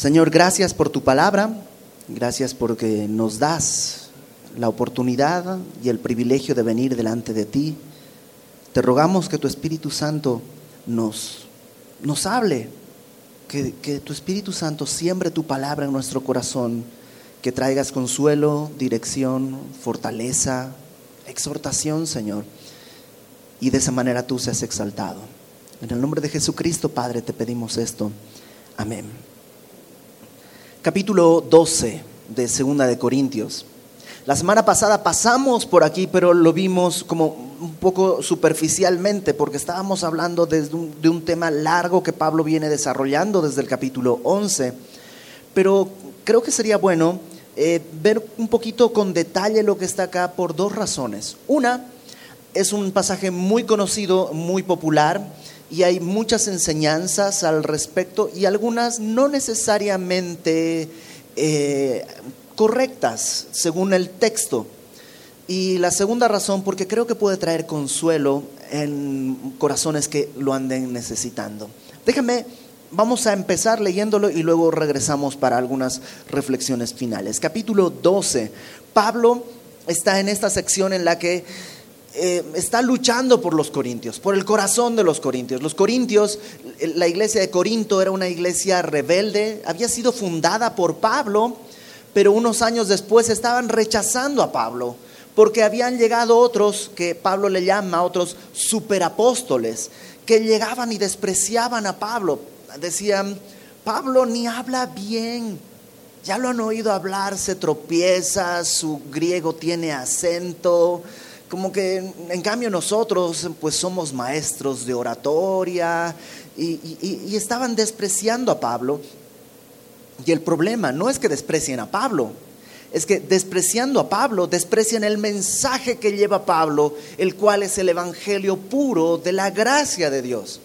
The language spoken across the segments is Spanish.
Señor, gracias por tu palabra, gracias porque nos das la oportunidad y el privilegio de venir delante de ti. Te rogamos que tu Espíritu Santo nos, nos hable, que, que tu Espíritu Santo siembre tu palabra en nuestro corazón, que traigas consuelo, dirección, fortaleza, exhortación, Señor, y de esa manera tú seas exaltado. En el nombre de Jesucristo, Padre, te pedimos esto. Amén. Capítulo 12 de Segunda de Corintios. La semana pasada pasamos por aquí, pero lo vimos como un poco superficialmente, porque estábamos hablando de un, tema largo que Pablo viene desarrollando desde el capítulo 11. Pero creo que sería bueno eh, ver un poquito con detalle lo que está acá por dos razones. Una, es un pasaje muy conocido, muy popular, y hay muchas enseñanzas al respecto y algunas no necesariamente eh, correctas según el texto. Y la segunda razón, porque creo que puede traer consuelo en corazones que lo anden necesitando. Déjame Vamos a empezar leyéndolo y luego regresamos para algunas reflexiones finales. Capítulo 12. Pablo está en esta sección en la que eh, está luchando por los corintios, por el corazón de los corintios. Los corintios, la iglesia de Corinto era una iglesia rebelde, había sido fundada por Pablo, pero unos años después estaban rechazando a Pablo, porque habían llegado otros que Pablo le llama, otros superapóstoles, que llegaban y despreciaban a Pablo decían, Pablo ni habla bien, ya lo han oído hablar, se tropieza, su griego tiene acento, como que en cambio nosotros pues somos maestros de oratoria y, estaban despreciando a Pablo. Y el problema no es que desprecien a Pablo, es que despreciando a Pablo, desprecian el mensaje que lleva Pablo, el cual es el Evangelio puro de la gracia de Dios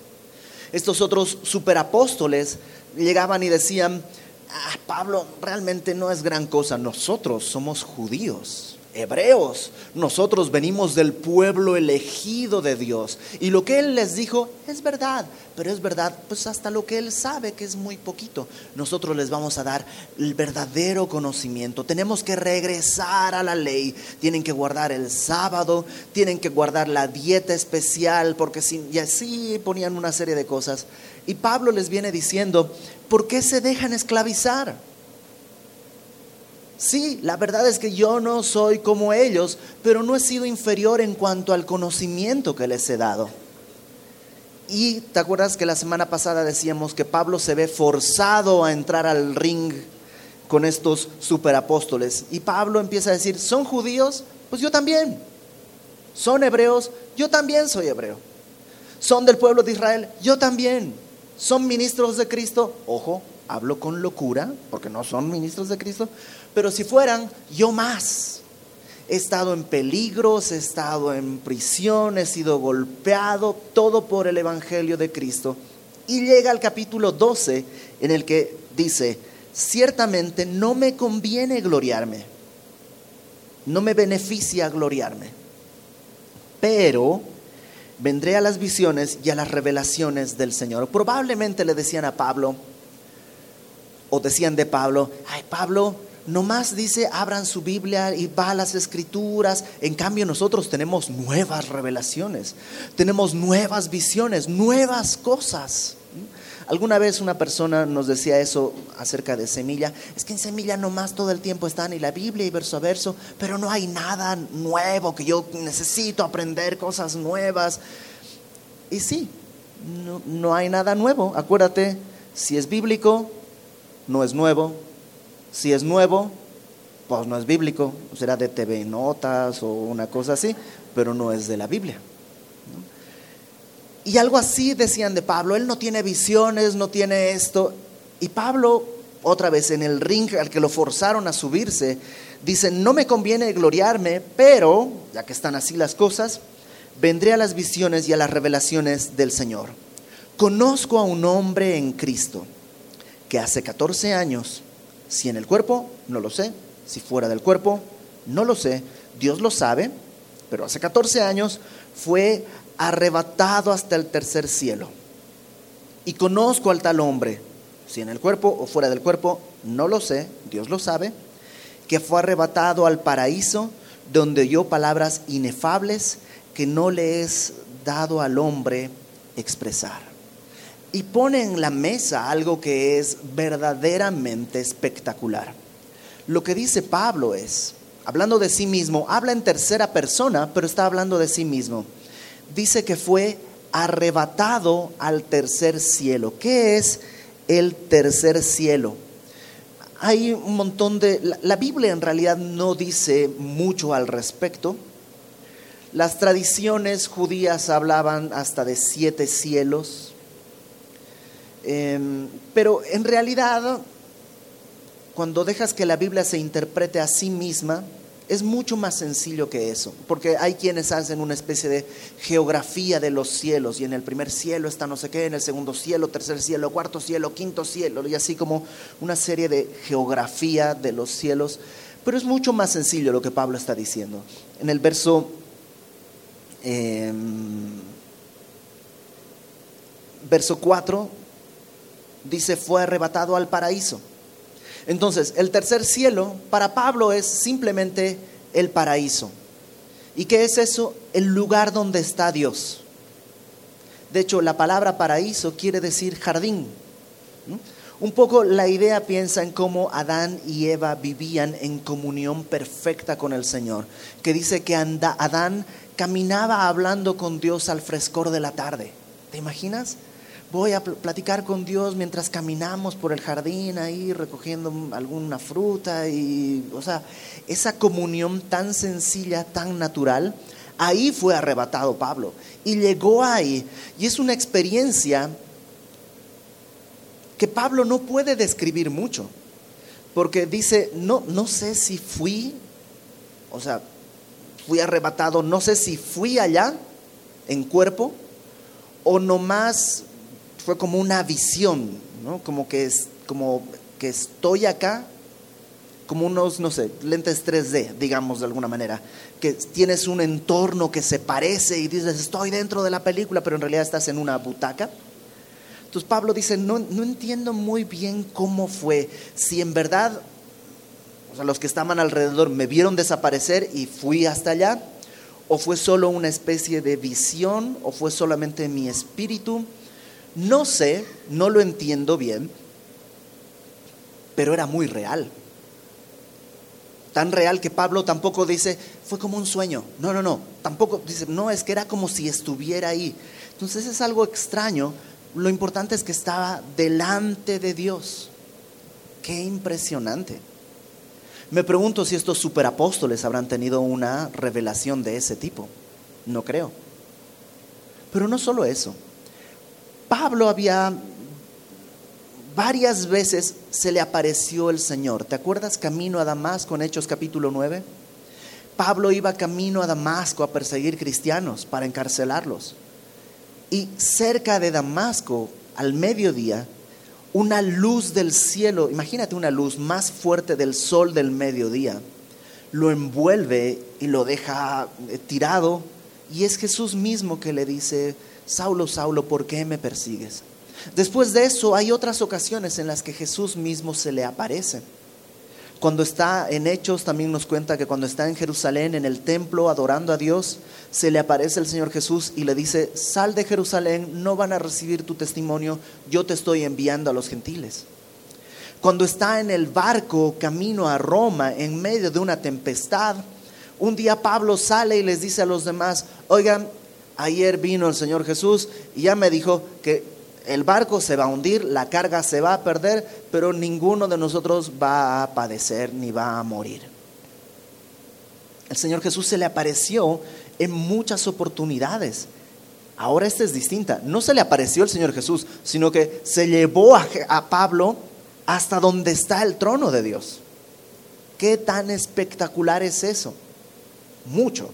estos otros superapóstoles llegaban y decían, ah, Pablo realmente no es gran cosa, nosotros somos judíos hebreos, nosotros venimos del pueblo elegido de Dios. Y lo que Él les dijo es verdad, pero es verdad pues hasta lo que Él sabe que es muy poquito. Nosotros les vamos a dar el verdadero conocimiento. Tenemos que regresar a la ley, tienen que guardar el sábado, tienen que guardar la dieta especial, porque y así ponían una serie de cosas. Y Pablo les viene diciendo, ¿por qué se dejan esclavizar? Sí, la verdad es que yo no soy como ellos, pero no he sido inferior en cuanto al conocimiento que les he dado. Y te acuerdas que la semana pasada decíamos que Pablo se ve forzado a entrar al ring con estos superapóstoles. Y Pablo empieza a decir, ¿son judíos? Pues yo también. ¿Son hebreos? Yo también soy hebreo. ¿Son del pueblo de Israel? Yo también. ¿Son ministros de Cristo? Ojo, hablo con locura, porque no son ministros de Cristo, pero si fueran, yo más. He estado en peligros, he estado en prisión, he sido golpeado, todo por el Evangelio de Cristo. Y llega al capítulo 12 en el que dice, ciertamente no me conviene gloriarme, no me beneficia gloriarme, pero vendré a las visiones y a las revelaciones del Señor. Probablemente le decían a Pablo, o decían de Pablo, ay Pablo, nomás dice, abran su Biblia y va a las escrituras. En cambio nosotros tenemos nuevas revelaciones, tenemos nuevas visiones, nuevas cosas. Alguna vez una persona nos decía eso acerca de semilla. Es que en semilla nomás todo el tiempo están y la Biblia y verso a verso, pero no hay nada nuevo que yo necesito aprender cosas nuevas. Y sí, no, no hay nada nuevo. Acuérdate, si es bíblico, no es nuevo. Si es nuevo, pues no es bíblico, será de TV Notas o una cosa así, pero no es de la Biblia. Y algo así decían de Pablo, él no tiene visiones, no tiene esto. Y Pablo, otra vez en el ring al que lo forzaron a subirse, dice, no me conviene gloriarme, pero, ya que están así las cosas, vendré a las visiones y a las revelaciones del Señor. Conozco a un hombre en Cristo que hace 14 años, si en el cuerpo, no lo sé, si fuera del cuerpo, no lo sé, Dios lo sabe, pero hace 14 años fue arrebatado hasta el tercer cielo. Y conozco al tal hombre, si en el cuerpo o fuera del cuerpo, no lo sé, Dios lo sabe, que fue arrebatado al paraíso donde oyó palabras inefables que no le es dado al hombre expresar. Y pone en la mesa algo que es verdaderamente espectacular. Lo que dice Pablo es, hablando de sí mismo, habla en tercera persona, pero está hablando de sí mismo. Dice que fue arrebatado al tercer cielo. ¿Qué es el tercer cielo? Hay un montón de... La, Biblia en realidad no dice mucho al respecto. Las tradiciones judías hablaban hasta de siete cielos, em, pero en realidad, cuando dejas que la Biblia se interprete a sí misma, es mucho más sencillo que eso, porque hay quienes hacen una especie de geografía de los cielos, y en el primer cielo está no sé qué, en el segundo cielo, tercer cielo, cuarto cielo, quinto cielo, y así como una serie de geografía de los cielos, pero es mucho más sencillo lo que Pablo está diciendo. En el verso... Em, verso 4 dice, fue arrebatado al paraíso. Entonces, el tercer cielo para Pablo es simplemente el paraíso. ¿Y qué es eso? El lugar donde está Dios. De hecho, la palabra paraíso quiere decir jardín. Un poco la idea piensa en cómo Adán y Eva vivían en comunión perfecta con el Señor, que dice que Adán caminaba hablando con Dios al frescor de la tarde. ¿Te imaginas? Voy a platicar con Dios mientras caminamos por el jardín ahí recogiendo alguna fruta y, o sea, esa comunión tan sencilla, tan natural, ahí fue arrebatado Pablo y llegó ahí. Y es una experiencia que Pablo no puede describir mucho, porque dice, no, no sé si fui, o sea, fui arrebatado, no sé si fui allá en cuerpo o nomás fue como una visión, ¿no? Como que, es, como que estoy acá, como unos, no sé, lentes 3D, digamos de alguna manera, que tienes un entorno que se parece y dices, estoy dentro de la película, pero en realidad estás en una butaca. Entonces Pablo dice, no, no entiendo muy bien cómo fue, si en verdad, o sea, los que estaban alrededor me vieron desaparecer y fui hasta allá, o fue solo una especie de visión, o fue solamente mi espíritu no sé, no lo entiendo bien, pero era muy real. Tan real que Pablo tampoco dice, fue como un sueño. No, no, no. Tampoco dice, no, es que era como si estuviera ahí. Entonces es algo extraño. Lo importante es que estaba delante de Dios. Qué impresionante. Me pregunto si estos superapóstoles habrán tenido una revelación de ese tipo. No creo. Pero no solo eso. Pablo había varias veces se le apareció el Señor. ¿Te acuerdas camino a Damasco en Hechos capítulo 9? Pablo iba camino a Damasco a perseguir cristianos para encarcelarlos. Y cerca de Damasco, al mediodía, una luz del cielo, imagínate una luz más fuerte del sol del mediodía, lo envuelve y lo deja tirado. Y es Jesús mismo que le dice, Saulo, Saulo, ¿por qué me persigues? Después de eso hay otras ocasiones en las que Jesús mismo se le aparece. Cuando está en Hechos también nos cuenta que cuando está en Jerusalén, en el templo, adorando a Dios, se le aparece el Señor Jesús y le dice, sal de Jerusalén, no van a recibir tu testimonio, yo te estoy enviando a los gentiles. Cuando está en el barco camino a Roma en medio de una tempestad, un día Pablo sale y les dice a los demás, oigan, Ayer vino el Señor Jesús y ya me dijo que el barco se va a hundir, la carga se va a perder, pero ninguno de nosotros va a padecer ni va a morir. El Señor Jesús se le apareció en muchas oportunidades. Ahora esta es distinta. No se le apareció el Señor Jesús, sino que se llevó a, a Pablo hasta donde está el trono de Dios. ¿Qué tan espectacular es eso? Mucho.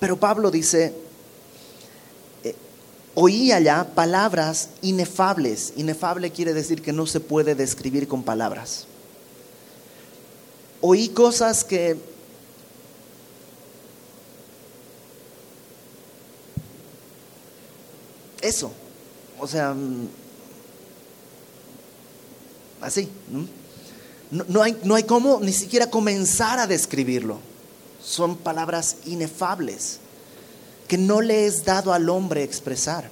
Pero Pablo dice, eh, oí allá palabras inefables. Inefable quiere decir que no se puede describir con palabras. Oí cosas que eso, o sea, así. No, no, hay, no hay cómo ni siquiera comenzar a describirlo. Son palabras inefables que no le es dado al hombre expresar.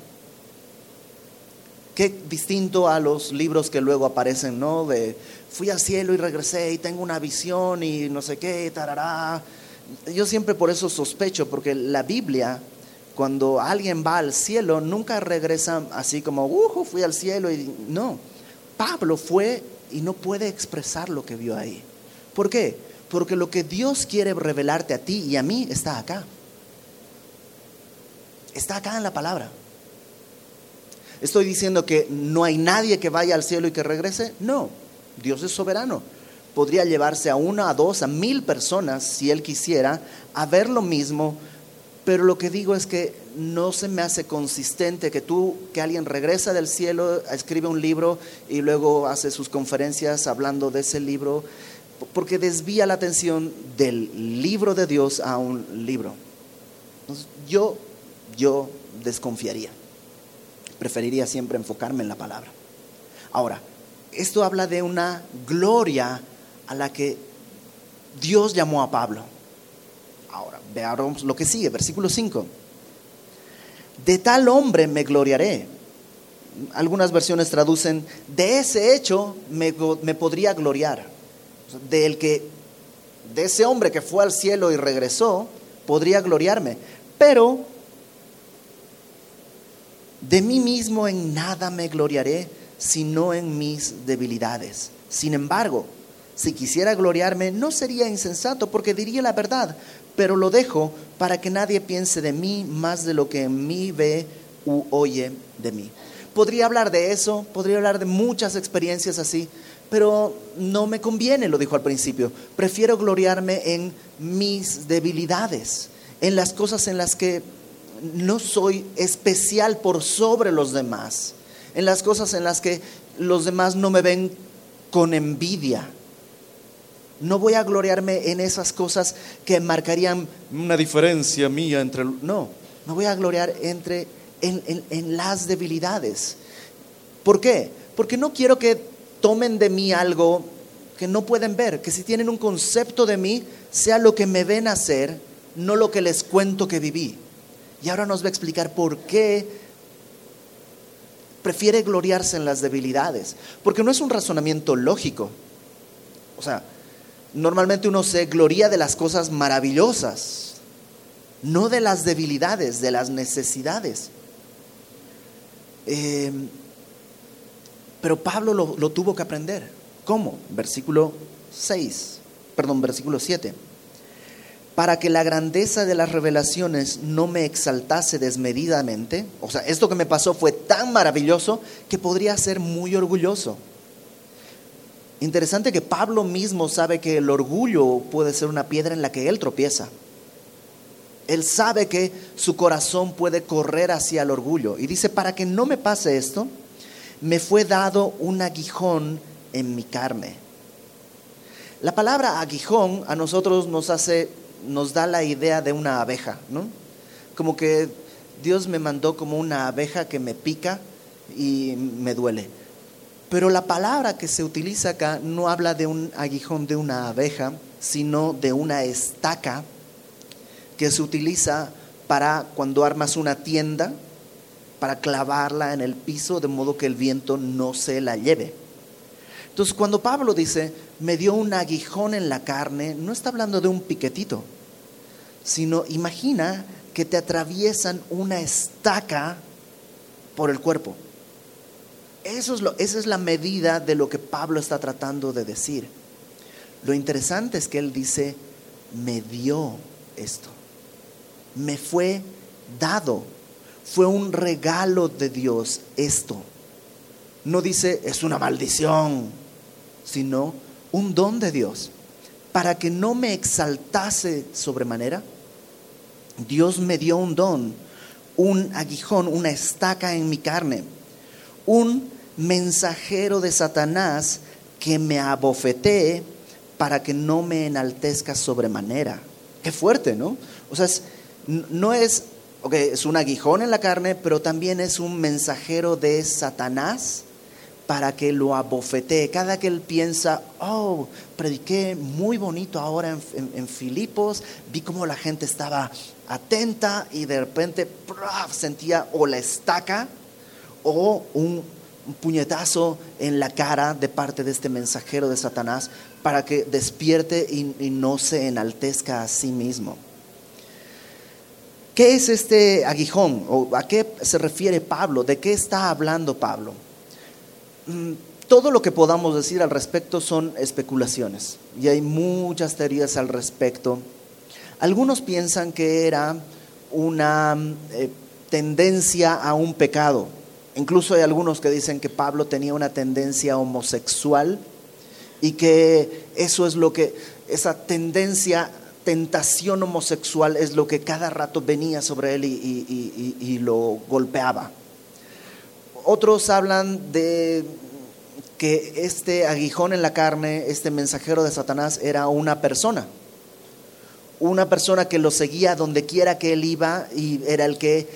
Qué distinto a los libros que luego aparecen, ¿no? De fui al cielo y regresé y tengo una visión y no sé qué, tarará. Yo siempre por eso sospecho, porque la Biblia, cuando alguien va al cielo, nunca regresa así como, uh, fui al cielo y no. Pablo fue y no puede expresar lo que vio ahí. ¿Por qué? Porque lo que Dios quiere revelarte a ti y a mí está acá. Está acá en la palabra. ¿Estoy diciendo que no hay nadie que vaya al cielo y que regrese? No, Dios es soberano. Podría llevarse a una, a dos, a mil personas, si Él quisiera, a ver lo mismo, pero lo que digo es que no se me hace consistente que tú, que alguien regresa del cielo, escribe un libro y luego hace sus conferencias hablando de ese libro, porque desvía la atención del libro de Dios a un libro. yo, yo desconfiaría. Preferiría siempre enfocarme en la palabra. Ahora, esto habla de una gloria a la que Dios llamó a Pablo. Ahora, veamos lo que sigue, versículo 5. De tal hombre me gloriaré. Algunas versiones traducen, de ese hecho me, me podría gloriar. Que, de ese hombre que fue al cielo y regresó, podría gloriarme. Pero de mí mismo en nada me gloriaré, sino en mis debilidades. Sin embargo, si quisiera gloriarme, no sería insensato, porque diría la verdad, pero lo dejo para que nadie piense de mí más de lo que en mí ve u oye de mí. Podría hablar de eso, podría hablar de muchas experiencias así, pero no me conviene, lo dijo al principio. Prefiero gloriarme en mis debilidades, en las cosas en las que no soy especial por sobre los demás, en las cosas en las que los demás no me ven con envidia, no voy a gloriarme en esas cosas que marcarían una diferencia mía entre... No, me voy a gloriar entre, en, las debilidades. ¿Por qué? Porque no quiero que tomen de mí algo que no pueden ver, que si tienen un concepto de mí, sea lo que me ven hacer, no lo que les cuento que viví. Y ahora nos va a explicar por qué prefiere gloriarse en las debilidades, porque no es un razonamiento lógico. O sea, normalmente uno se gloria de las cosas maravillosas, no de las debilidades, de las necesidades. Em, pero Pablo lo, tuvo que aprender. ¿Cómo? Versículo 6, perdón, versículo 7 para que la grandeza de las revelaciones no me exaltase desmedidamente. O sea, esto que me pasó fue tan maravilloso que podría ser muy orgulloso. Interesante que Pablo mismo sabe que el orgullo puede ser una piedra en la que él tropieza. Él sabe que su corazón puede correr hacia el orgullo. Y dice, para que no me pase esto, me fue dado un aguijón en mi carne. La palabra aguijón a nosotros nos hace, nos da la idea de una abeja, ¿no? Como que Dios me mandó como una abeja que me pica y me duele. Pero la palabra que se utiliza acá no habla de un aguijón de una abeja, sino de una estaca que se utiliza para cuando armas una tienda, para clavarla en el piso de modo que el viento no se la lleve. Entonces, cuando Pablo dice, me dio un aguijón en la carne, no está hablando de un piquetito, sino imagina que te atraviesan una estaca por el cuerpo. Eso es lo, esa es la medida de lo que Pablo está tratando de decir. Lo interesante es que él dice, me dio esto, me fue dado, fue un regalo de Dios esto. No dice, es una maldición, sino un don de Dios. Para que no me exaltase sobremanera, Dios me dio un don, un aguijón, una estaca en mi carne un mensajero de Satanás que me abofetee para que no me enaltezca sobremanera. Qué fuerte, ¿no? O sea, no es, ok, es un aguijón en la carne, pero también es un mensajero de Satanás para que lo abofetee. Cada que él piensa, oh, prediqué muy bonito ahora en, Filipos, vi cómo la gente estaba atenta y de repente sentía o la estaca o un, puñetazo en la cara de parte de este mensajero de Satanás para que despierte y no se enaltezca a sí mismo. ¿Qué es este aguijón? ¿O a qué se refiere Pablo? ¿De qué está hablando Pablo? Mm, todo lo que podamos decir al respecto son especulaciones y hay muchas teorías al respecto. Algunos piensan que era una eh, tendencia a un pecado. Incluso hay algunos que dicen que Pablo tenía una tendencia homosexual y que eso es lo que, esa tendencia tentación homosexual es lo que cada rato venía sobre él y, lo golpeaba. Otros hablan de que este aguijón en la carne, este mensajero de Satanás, era una persona. Una persona que lo seguía donde quiera que él iba y era el que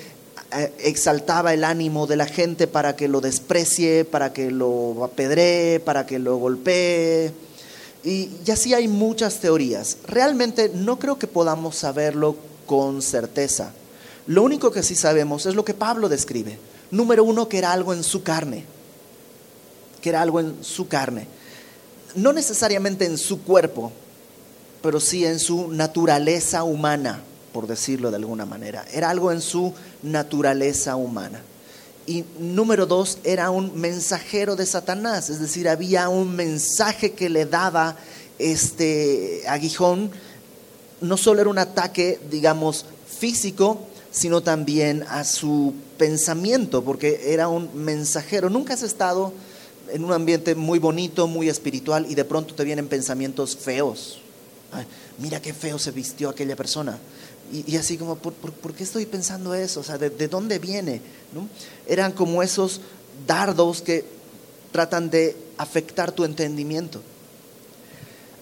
eh, exaltaba el ánimo de la gente para que lo desprecie, para que lo apedree, para que lo golpee y, así hay muchas teorías. Realmente no creo que podamos saberlo con certeza. Lo único que sí sabemos es lo que Pablo describe. Número uno, que era algo en su carne. Que era algo en su carne. No necesariamente en su cuerpo, pero sí en su naturaleza humana, por decirlo de alguna manera. Era algo en su naturaleza humana. Y número dos, era un mensajero de Satanás, es decir, había un mensaje que le daba este aguijón. No solo era un ataque, digamos, físico, sino también a su pensamiento, porque era un mensajero. Nunca has estado en un ambiente muy bonito, muy espiritual, y de pronto te vienen pensamientos feos. mira qué feo se vistió aquella persona. Y, así como, ¿por, qué estoy pensando eso? O sea, ¿de, dónde viene? Eran como esos dardos que tratan de afectar tu entendimiento.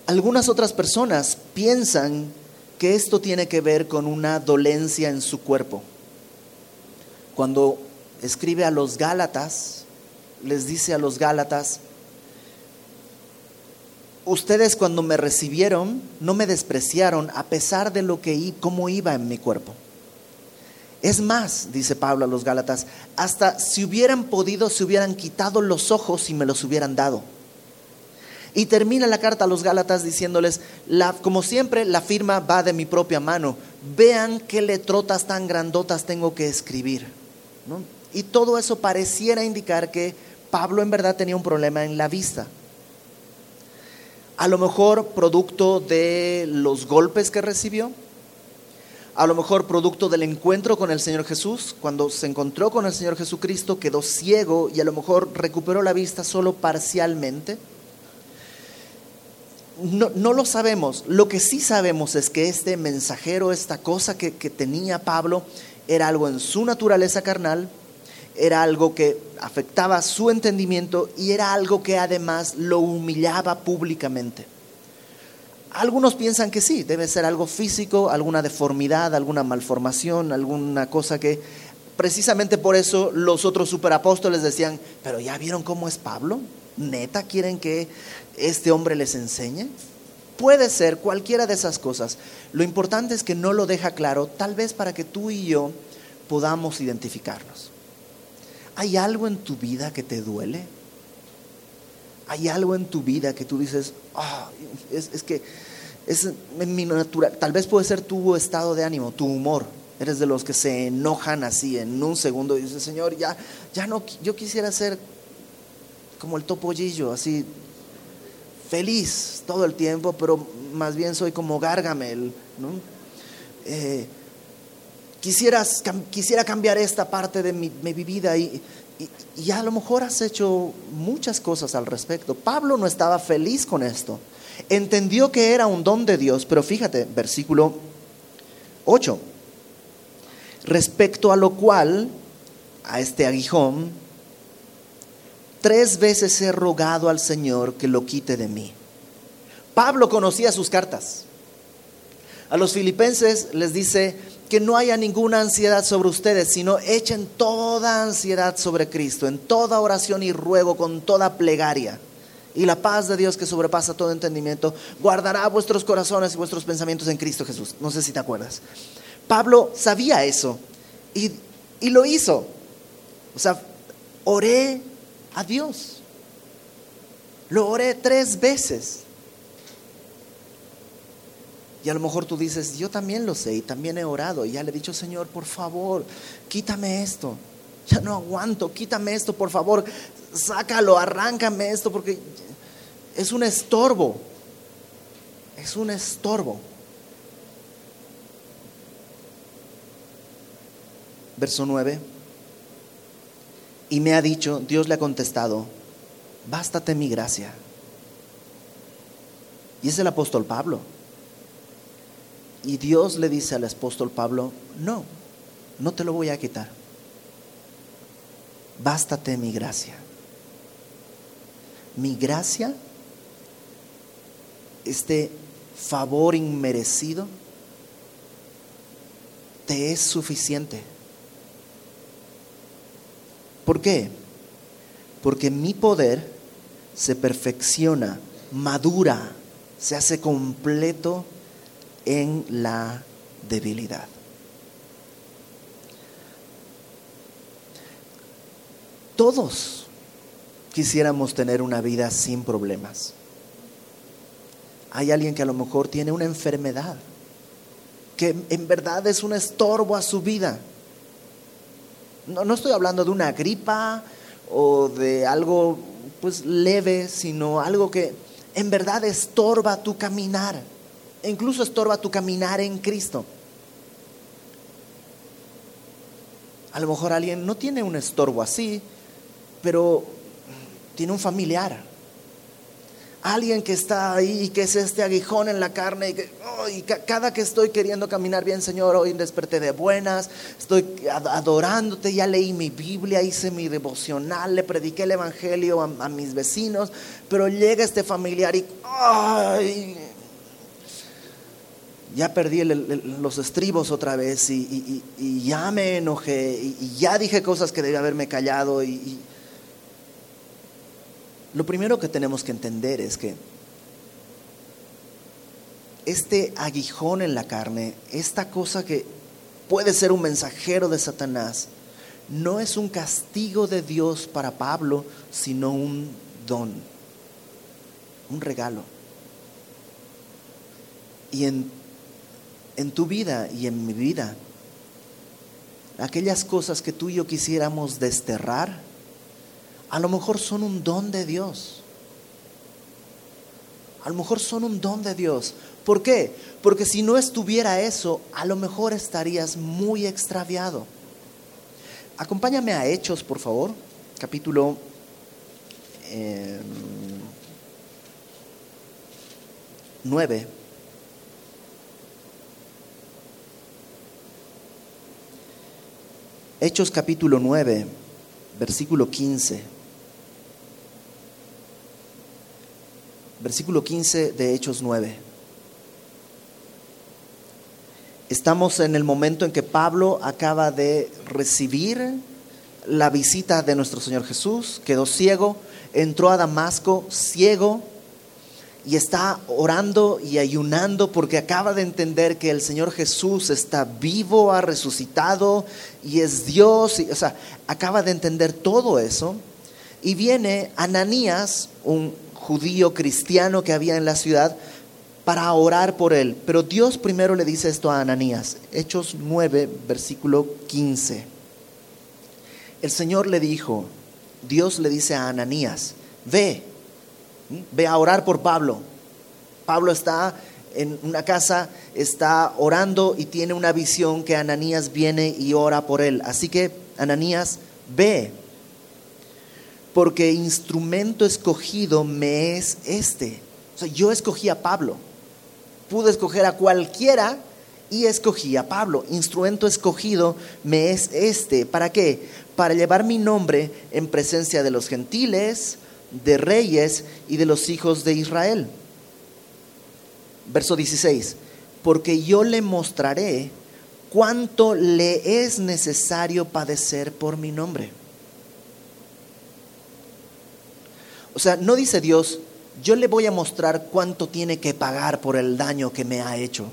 Algunas otras personas piensan que esto tiene que ver con una dolencia en su cuerpo. Cuando escribe a los Gálatas, les dice a los Gálatas, ustedes cuando me recibieron no me despreciaron a pesar de lo que cómo iba en mi cuerpo. Es más, dice Pablo a los Gálatas, hasta si hubieran podido, se hubieran quitado los ojos y me los hubieran dado. Y termina la carta a los Gálatas diciéndoles, la, como siempre, la firma va de mi propia mano. Vean qué letrotas tan grandotas tengo que escribir. Y todo eso pareciera indicar que Pablo en verdad tenía un problema en la vista a lo mejor producto de los golpes que recibió, a lo mejor producto del encuentro con el Señor Jesús, cuando se encontró con el Señor Jesucristo quedó ciego y a lo mejor recuperó la vista solo parcialmente. No, no lo sabemos, lo que sí sabemos es que este mensajero, esta cosa que, que tenía Pablo, era algo en su naturaleza carnal, era algo que afectaba su entendimiento y era algo que además lo humillaba públicamente. Algunos piensan que sí, debe ser algo físico, alguna deformidad, alguna malformación, alguna cosa que precisamente por eso los otros superapóstoles decían, pero ya vieron cómo es Pablo, neta quieren que este hombre les enseñe. Puede ser cualquiera de esas cosas. Lo importante es que no lo deja claro, tal vez para que tú y yo podamos identificarnos. ¿Hay algo en tu vida que te duele? ¿Hay algo en tu vida que tú dices, ah, es, que es mi natural? Tal vez puede ser tu estado de ánimo, tu humor. Eres de los que se enojan así en un segundo y dices, Señor, ya, ya no, yo quisiera ser como el topollillo, así feliz todo el tiempo, pero más bien soy como Gargamel, ¿no? Eh, quisiera cambiar esta parte de mi, vida y, y, a lo mejor has hecho muchas cosas al respecto. Pablo no estaba feliz con esto. Entendió que era un don de Dios, pero fíjate, versículo 8. Respecto a lo cual, a este aguijón, tres veces he rogado al Señor que lo quite de mí. Pablo conocía sus cartas. A los filipenses les dice, que no haya ninguna ansiedad sobre ustedes, sino echen toda ansiedad sobre Cristo, en toda oración y ruego, con toda plegaria. Y la paz de Dios que sobrepasa todo entendimiento, guardará vuestros corazones y vuestros pensamientos en Cristo Jesús. No sé si te acuerdas. Pablo sabía eso y, y lo hizo. O sea, oré a Dios. Lo oré tres veces. Y a lo mejor tú dices, yo también lo sé y también he orado. Y ya le he dicho, Señor, por favor, quítame esto. Ya no aguanto, quítame esto, por favor. Sácalo, arráncame esto, porque es un estorbo. Es un estorbo. Verso 9. Y me ha dicho, Dios le ha contestado, bástate mi gracia. Y es el apóstol Pablo. Y Dios le dice al apóstol Pablo, no, no te lo voy a quitar. Bástate mi gracia. Mi gracia, este favor inmerecido, te es suficiente. ¿Por qué? Porque mi poder se perfecciona, madura, se hace completo en la debilidad. Todos quisiéramos tener una vida sin problemas. Hay alguien que a lo mejor tiene una enfermedad, que en verdad es un estorbo a su vida. No, no estoy hablando de una gripa o de algo pues leve, sino algo que en verdad estorba tu caminar incluso estorba tu caminar en Cristo. A lo mejor alguien no tiene un estorbo así, pero tiene un familiar. Alguien que está ahí y que es este aguijón en la carne y, que, cada que estoy queriendo caminar bien, Señor, hoy desperté de buenas, estoy adorándote, ya leí mi Biblia, hice mi devocional, le prediqué el Evangelio a, mis vecinos, pero llega este familiar y ya perdí los estribos otra vez y, ya me enojé y, ya dije cosas que debía haberme callado. Y, lo primero que tenemos que entender es que este aguijón en la carne, esta cosa que puede ser un mensajero de Satanás, no es un castigo de Dios para Pablo, sino un don, un regalo. Y en en tu vida y en mi vida. Aquellas cosas que tú y yo quisiéramos desterrar, a lo mejor son un don de Dios. A lo mejor son un don de Dios. ¿Por qué? Porque si no estuviera eso, a lo mejor estarías muy extraviado. Acompáñame a Hechos, por favor, capítulo 9. Hechos capítulo 9, versículo 15. Versículo 15 de Hechos 9. Estamos en el momento en que Pablo acaba de recibir la visita de nuestro Señor Jesús, quedó ciego, entró a Damasco ciego, y está orando y ayunando porque acaba de entender que el Señor Jesús está vivo, ha resucitado y es Dios, o sea, acaba de entender todo eso. Y viene Ananías, un judío cristiano que había en la ciudad, para orar por él. Pero Dios primero le dice esto a Ananías, Hechos 9, versículo 15. El Señor le dijo, Dios le dice a Ananías, ve, Ve a orar por Pablo. Pablo está en una casa, está orando y tiene una visión que Ananías viene y ora por él. Así que, Ananías, ve, porque instrumento escogido me es este. O sea, yo escogí a Pablo. Pude escoger a cualquiera y escogí a Pablo. Instrumento escogido me es este. ¿Para qué? Para llevar mi nombre en presencia de los gentiles, de reyes y de los hijos de Israel. Verso 16, porque yo le mostraré cuánto le es necesario padecer por mi nombre. O sea, no dice Dios, yo le voy a mostrar cuánto tiene que pagar por el daño que me ha hecho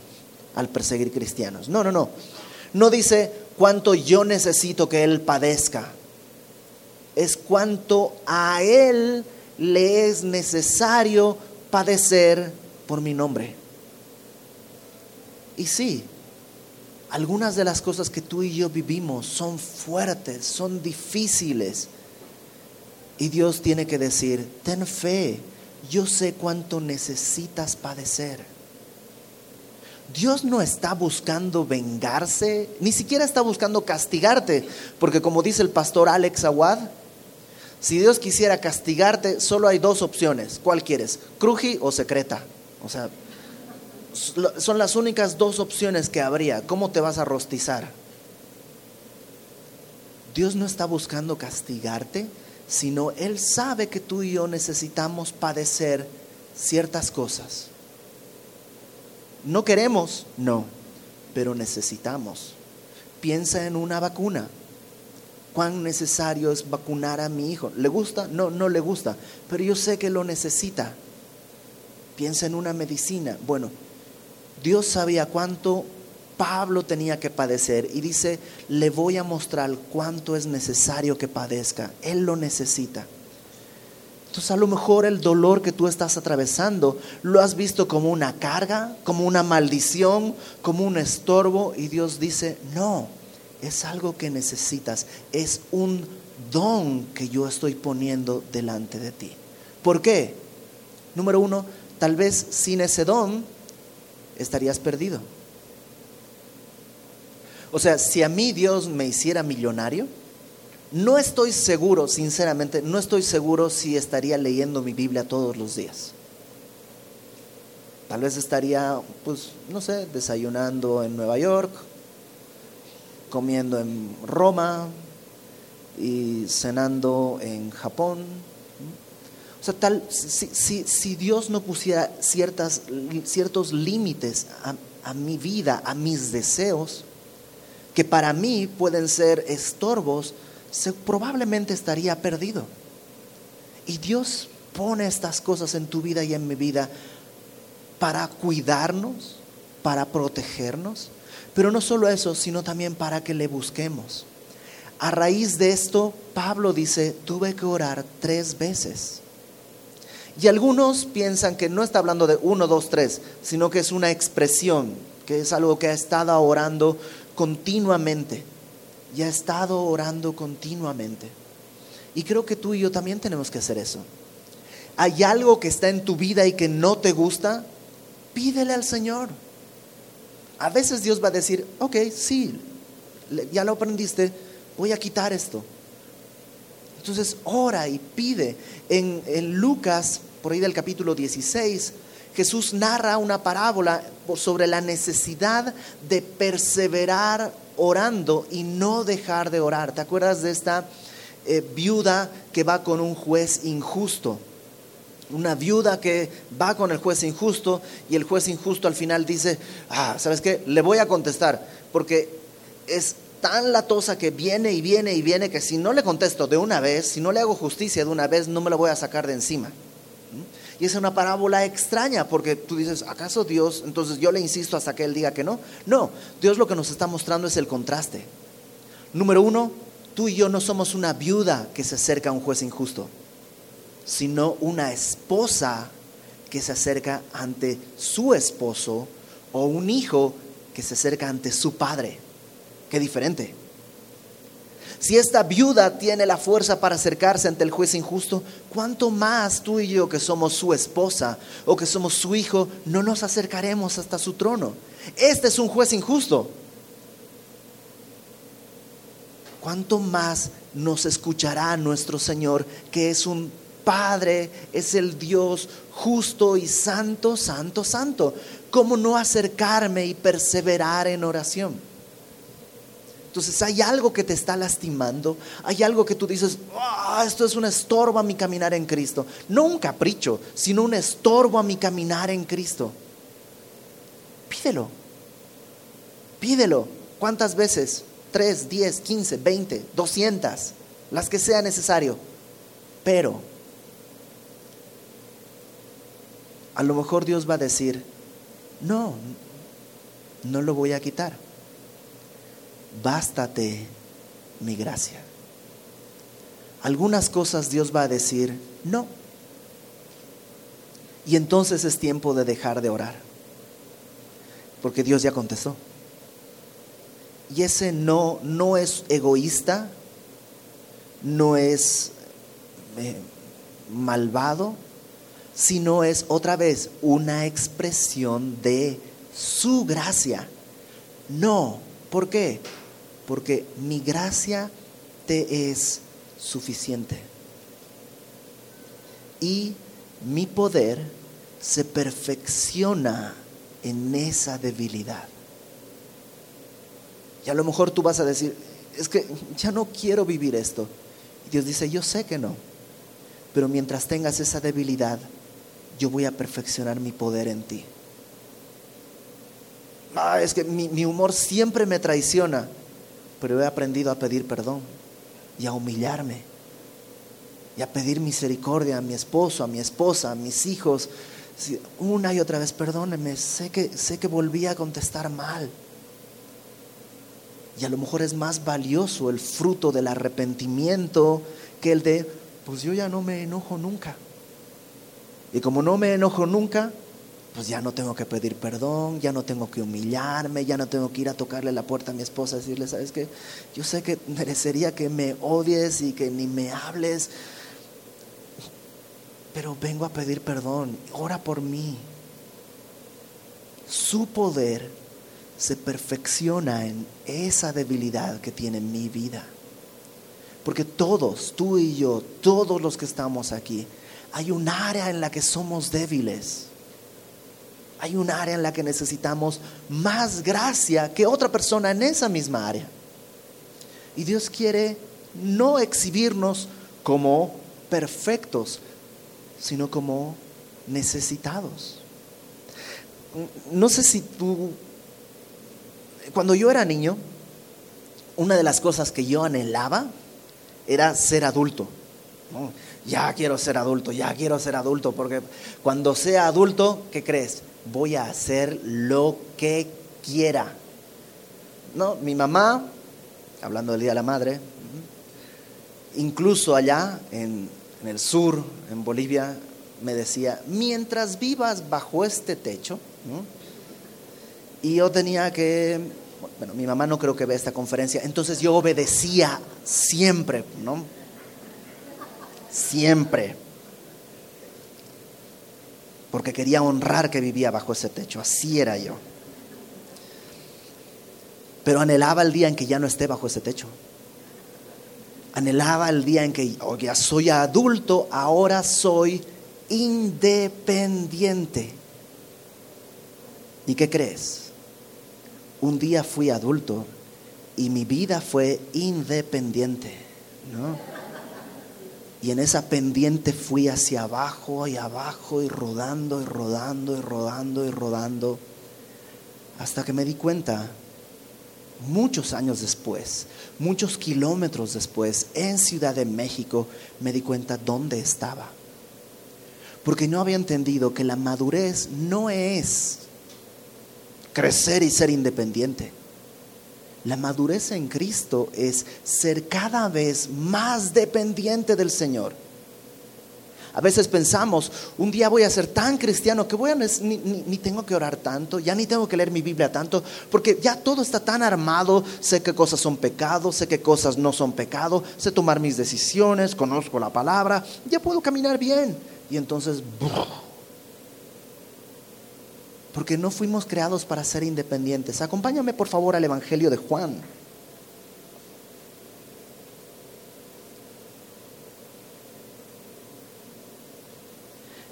al perseguir cristianos. No, no, no. No dice cuánto yo necesito que Él padezca. Es cuánto a Él le es necesario padecer por mi nombre. Y sí, algunas de las cosas que tú y yo vivimos son fuertes, son difíciles. Y Dios tiene que decir, ten fe, yo sé cuánto necesitas padecer. Dios no está buscando vengarse, ni siquiera está buscando castigarte, porque como dice el pastor Alex Awad, si Dios quisiera castigarte, solo hay dos opciones. ¿Cuál quieres? ¿Cruji o secreta? O sea, son las únicas dos opciones que habría. ¿Cómo te vas a rostizar? Dios no está buscando castigarte, sino Él sabe que tú y yo necesitamos padecer ciertas cosas. No queremos, no, pero necesitamos. Piensa en una vacuna. ¿Cuán necesario es vacunar a mi hijo? ¿Le gusta? No, no le gusta, pero yo sé que lo necesita. Piensa en una medicina. Bueno, Dios sabía cuánto Pablo tenía que padecer y dice, le voy a mostrar cuánto es necesario que padezca. Él lo necesita. Entonces a lo mejor el dolor que tú estás atravesando lo has visto como una carga, como una maldición, como un estorbo y Dios dice, no, es algo que necesitas, es un don que yo estoy poniendo delante de ti. ¿Por qué? Número uno, tal vez sin ese don estarías perdido. O sea, si a mí Dios me hiciera millonario, no estoy seguro, sinceramente, no estoy seguro si estaría leyendo mi Biblia todos los días. Tal vez estaría, pues, no sé, desayunando en Nueva York, comiendo en Roma y cenando en Japón. O sea, tal, si, si, Dios no pusiera ciertas, ciertos límites a, a mi vida, a mis deseos, que para mí pueden ser estorbos, se, probablemente estaría perdido. Y Dios pone estas cosas en tu vida y en mi vida para cuidarnos, para protegernos, pero no solo eso, sino también para que le busquemos. A raíz de esto, Pablo dice, tuve que orar tres veces. Y algunos piensan que no está hablando de uno, dos, tres, sino que es una expresión, que es algo que ha estado orando continuamente y ha estado orando continuamente. Y creo que tú y yo también tenemos que hacer eso. ¿Hay algo que está en tu vida y que no te gusta? Pídele al Señor. A veces Dios va a decir, ok, sí, ya lo aprendiste, voy a quitar esto. Entonces ora y pide. En, en Lucas, por ahí del capítulo 16, Jesús narra una parábola sobre la necesidad de perseverar orando y no dejar de orar. ¿Te acuerdas de esta eh, viuda que va con un juez injusto? Una viuda que va con el juez injusto y el juez injusto al final dice, ah, ¿sabes qué? Le voy a contestar porque es tan latosa que viene y viene y viene que si no le contesto de una vez, si no le hago justicia de una vez, no me la voy a sacar de encima. Y es una parábola extraña porque tú dices, ¿acaso Dios? Entonces yo le insisto hasta que Él diga que no. No, Dios lo que nos está mostrando es el contraste. Número uno, tú y yo no somos una viuda que se acerca a un juez injusto, sino una esposa que se acerca ante su esposo o un hijo que se acerca ante su padre. Qué diferente. Si esta viuda tiene la fuerza para acercarse ante el juez injusto, ¿cuánto más tú y yo que somos su esposa o que somos su hijo no nos acercaremos hasta su trono? Este es un juez injusto. ¿Cuánto más nos escuchará nuestro Señor que es un Padre, es el Dios justo y santo, santo, santo? ¿Cómo no acercarme y perseverar en oración? Entonces hay algo que te está lastimando, hay algo que tú dices, ah, esto es un estorbo a mi caminar en Cristo. No un capricho, sino un estorbo a mi caminar en Cristo. Pídelo, pídelo. ¿Cuántas veces? Tres, diez, quince, veinte, doscientas, las que sea necesario. Pero a lo mejor Dios va a decir, no, no lo voy a quitar. Bástate mi gracia. Algunas cosas Dios va a decir, no. Y entonces es tiempo de dejar de orar. Porque Dios ya contestó. Y ese no no es egoísta, no es eh, malvado, sino es otra vez una expresión de su gracia. No, ¿por qué? Porque mi gracia te es suficiente. Y mi poder se perfecciona en esa debilidad. Y a lo mejor tú vas a decir, es que ya no quiero vivir esto. Y Dios dice, yo sé que no, pero mientras tengas esa debilidad, yo voy a perfeccionar mi poder en ti. Ah, es que mi, humor siempre me traiciona, pero he aprendido a pedir perdón y a humillarme y a pedir misericordia a mi esposo, a mi esposa, a mis hijos. Una y otra vez, perdóneme, sé que, sé que volví a contestar mal. Y a lo mejor es más valioso el fruto del arrepentimiento que el de, pues yo ya no me enojo nunca. Y como no me enojo nunca, pues ya no tengo que pedir perdón, ya no tengo que humillarme, ya no tengo que ir a tocarle la puerta a mi esposa y decirle, ¿sabes qué? Yo sé que merecería que me odies y que ni me hables, pero vengo a pedir perdón, ora por mí. Su poder se perfecciona en esa debilidad que tiene mi vida. Porque todos, tú y yo, todos los que estamos aquí, hay un área en la que somos débiles. Hay un área en la que necesitamos más gracia que otra persona en esa misma área. Y Dios quiere no exhibirnos como perfectos, sino como necesitados. No sé si tú, cuando yo era niño, una de las cosas que yo anhelaba era ser adulto ya quiero ser adulto, ya quiero ser adulto, porque cuando sea adulto, ¿qué crees? Voy a hacer lo que quiera. No, mi mamá, hablando del Día de la Madre, incluso allá en, el sur, en Bolivia, me decía, mientras vivas bajo este techo, y yo tenía que, bueno, mi mamá no creo que vea esta conferencia, entonces yo obedecía siempre, ¿no? Siempre. Porque quería honrar que vivía bajo ese techo. Así era yo. Pero anhelaba el día en que ya no esté bajo ese techo. Anhelaba el día en que oh, ya soy adulto, ahora soy independiente. ¿Y qué crees? Un día fui adulto y mi vida fue independiente, ¿no? Y en esa pendiente fui hacia abajo y abajo y rodando y rodando y rodando y rodando. Hasta que me di cuenta, muchos años después, muchos kilómetros después, en Ciudad de México, me di cuenta dónde estaba. Porque no había entendido que la madurez no es crecer y ser independiente. La madurez en Cristo es ser cada vez más dependiente del Señor. A veces pensamos, un día voy a ser tan cristiano que voy a, ni, tengo que orar tanto, ya ni tengo que leer mi Biblia tanto, porque ya todo está tan armado, sé qué cosas son pecados, sé qué cosas no son pecado, sé tomar mis decisiones, conozco la palabra, ya puedo caminar bien. Y entonces, porque no fuimos creados para ser independientes. Acompáñame por favor al Evangelio de Juan.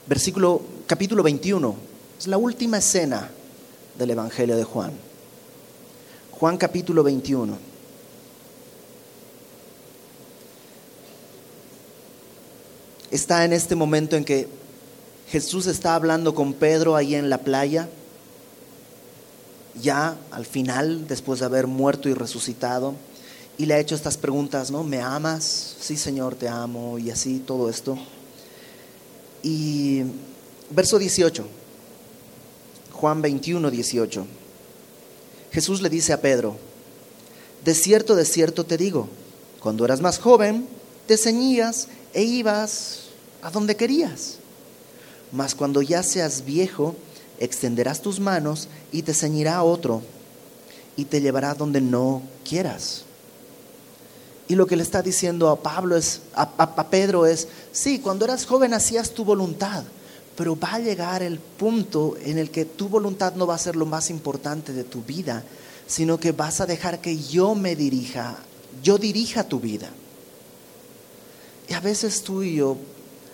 Versículo capítulo 21. Es la última escena del Evangelio de Juan. Juan capítulo 21. Está en este momento en que Jesús está hablando con Pedro ahí en la playa. ya al final, después de haber muerto y resucitado, y le ha hecho estas preguntas, ¿no? ¿Me amas? Sí, Señor, te amo, y así todo esto. Y verso 18, Juan 21, 18. Jesús le dice a Pedro, de cierto, de cierto te digo, cuando eras más joven, te ceñías e ibas a donde querías. Mas cuando ya seas viejo, extenderás tus manos y te ceñirá otro y te llevará donde no quieras. Y lo que le está diciendo a Pablo es, a, a, Pedro es, sí, cuando eras joven hacías tu voluntad, pero va a llegar el punto en el que tu voluntad no va a ser lo más importante de tu vida, sino que vas a dejar que yo me dirija, yo dirija tu vida. Y a veces tú y yo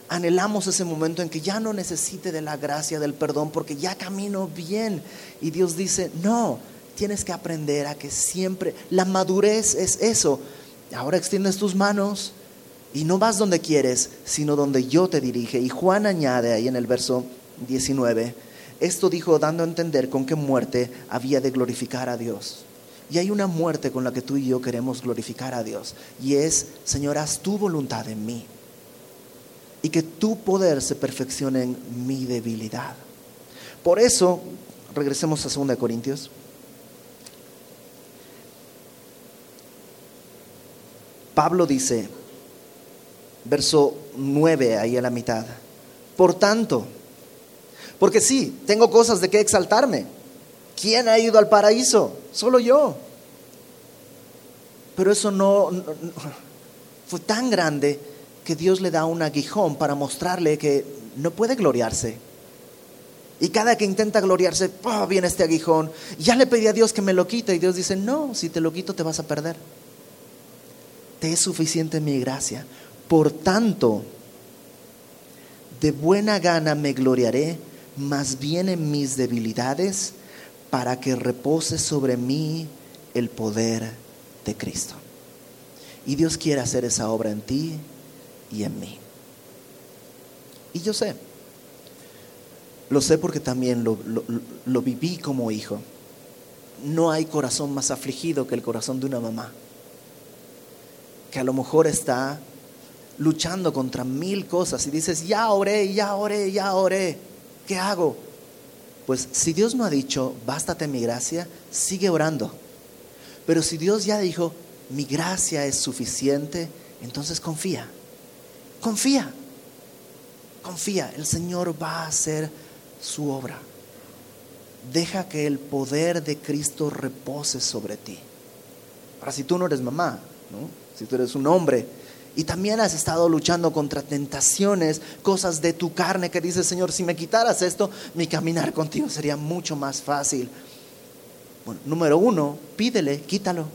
anhelamos ese momento en que ya no necesite de la gracia, del perdón, porque ya camino bien. Y Dios dice, no, tienes que aprender a que siempre, la madurez es eso. Ahora extiendes tus manos y no vas donde quieres, sino donde yo te dirige. Y Juan añade ahí en el verso 19, esto dijo dando a entender con qué muerte había de glorificar a Dios. Y hay una muerte con la que tú y yo queremos glorificar a Dios. Y es, Señor, haz tu voluntad en mí y que tu poder se perfeccione en mi debilidad. Por eso, regresemos a 2 Corintios. Pablo dice, verso 9, ahí a la mitad, por tanto, porque sí, tengo cosas de qué exaltarme. ¿Quién ha ido al paraíso? Solo yo. Pero eso no, no fue tan grande que Dios le da un aguijón para mostrarle que no puede gloriarse. Y cada que intenta gloriarse, ¡oh! viene este aguijón. Ya le pedí a Dios que me lo quite y Dios dice, no, si te lo quito te vas a perder. Te es suficiente mi gracia. Por tanto, de buena gana me gloriaré, más bien en mis debilidades, para que repose sobre mí el poder de Cristo. Y Dios quiere hacer esa obra en ti y en mí. Y yo sé, lo sé porque también lo, lo, viví como hijo. No hay corazón más afligido que el corazón de una mamá, que a lo mejor está luchando contra mil cosas y dices, ya oré, ya oré, ya oré, ¿qué hago? Pues si Dios no ha dicho, bástate mi gracia, sigue orando. Pero si Dios ya dijo, mi gracia es suficiente, entonces confía. Confía, confía, el Señor va a hacer su obra. Deja que el poder de Cristo repose sobre ti. Ahora, si tú no eres mamá, si tú eres un hombre y también has estado luchando contra tentaciones, cosas de tu carne que dices, Señor, si me quitaras esto, mi caminar contigo sería mucho más fácil. Bueno, número uno, pídele, quítalo.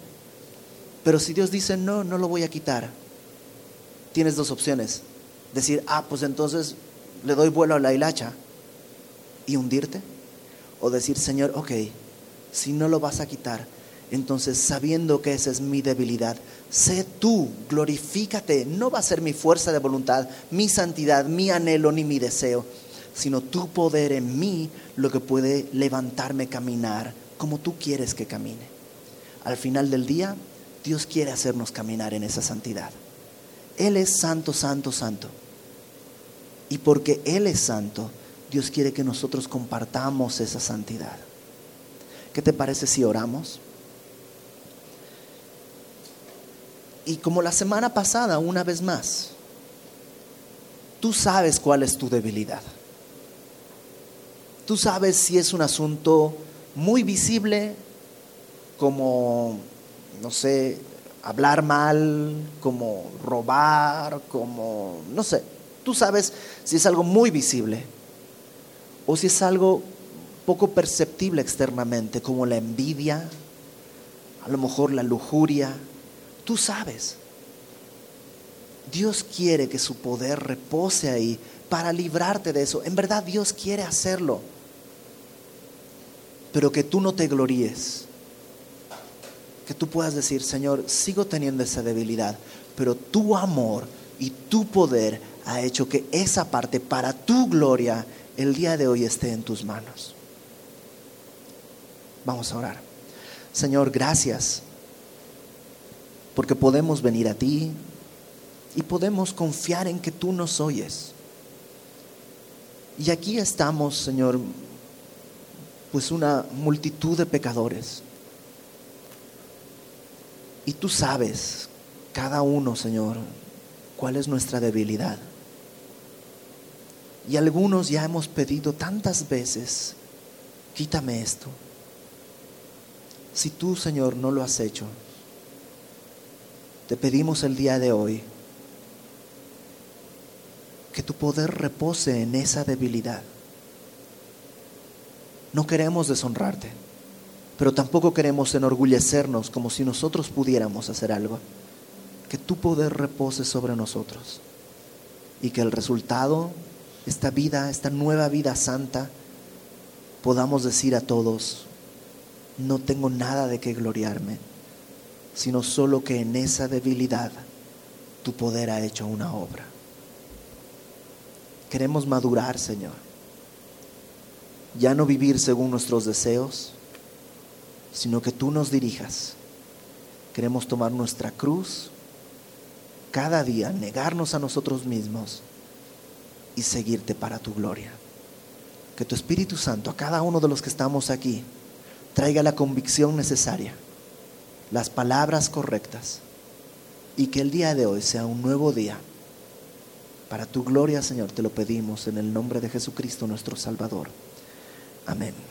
Pero si Dios dice, no, no lo voy a quitar, tienes dos opciones. Decir, ah, pues entonces le doy vuelo a la hilacha y hundirte. O decir, Señor, ok, si no lo vas a quitar, entonces sabiendo que esa es mi debilidad, sé tú, glorifícate. No va a ser mi fuerza de voluntad, mi santidad, mi anhelo ni mi deseo, sino tu poder en mí lo que puede levantarme, caminar como tú quieres que camine. Al final del día, Dios quiere hacernos caminar en esa santidad. Él es santo, santo, santo. Y porque Él es santo, Dios quiere que nosotros compartamos esa santidad. ¿Qué te parece si oramos? Y como la semana pasada, una vez más, tú sabes cuál es tu debilidad. Tú sabes si es un asunto muy visible, como, no sé, hablar mal, como robar, como, no sé, tú sabes si es algo muy visible o si es algo poco perceptible externamente, como la envidia, a lo mejor la lujuria, tú sabes. Dios quiere que su poder repose ahí para librarte de eso. En verdad Dios quiere hacerlo. Pero que tú no te gloríes que tú puedas decir, Señor, sigo teniendo esa debilidad, pero tu amor y tu poder ha hecho que esa parte para tu gloria el día de hoy esté en tus manos. Vamos a orar. Señor, gracias porque podemos venir a ti y podemos confiar en que tú nos oyes. Y aquí estamos, Señor, pues una multitud de pecadores. Y tú sabes, cada uno, Señor, cuál es nuestra debilidad. Y algunos ya hemos pedido tantas veces, quítame esto. Si tú, Señor, no lo has hecho, te pedimos el día de hoy que tu poder repose en esa debilidad. No queremos deshonrarte, pero tampoco queremos enorgullecernos como si nosotros pudiéramos hacer algo. Que tu poder repose sobre nosotros y que el resultado, esta vida, esta nueva vida santa, podamos decir a todos, no tengo nada de qué gloriarme, sino solo que en esa debilidad tu poder ha hecho una obra. Queremos madurar, Señor. Ya no vivir según nuestros deseos, sino que tú nos dirijas. Queremos tomar nuestra cruz cada día, negarnos a nosotros mismos y seguirte para tu gloria. Que tu Espíritu Santo a cada uno de los que estamos aquí traiga la convicción necesaria, las palabras correctas y que el día de hoy sea un nuevo día para tu gloria, Señor, te lo pedimos en el nombre de Jesucristo nuestro Salvador. Amén.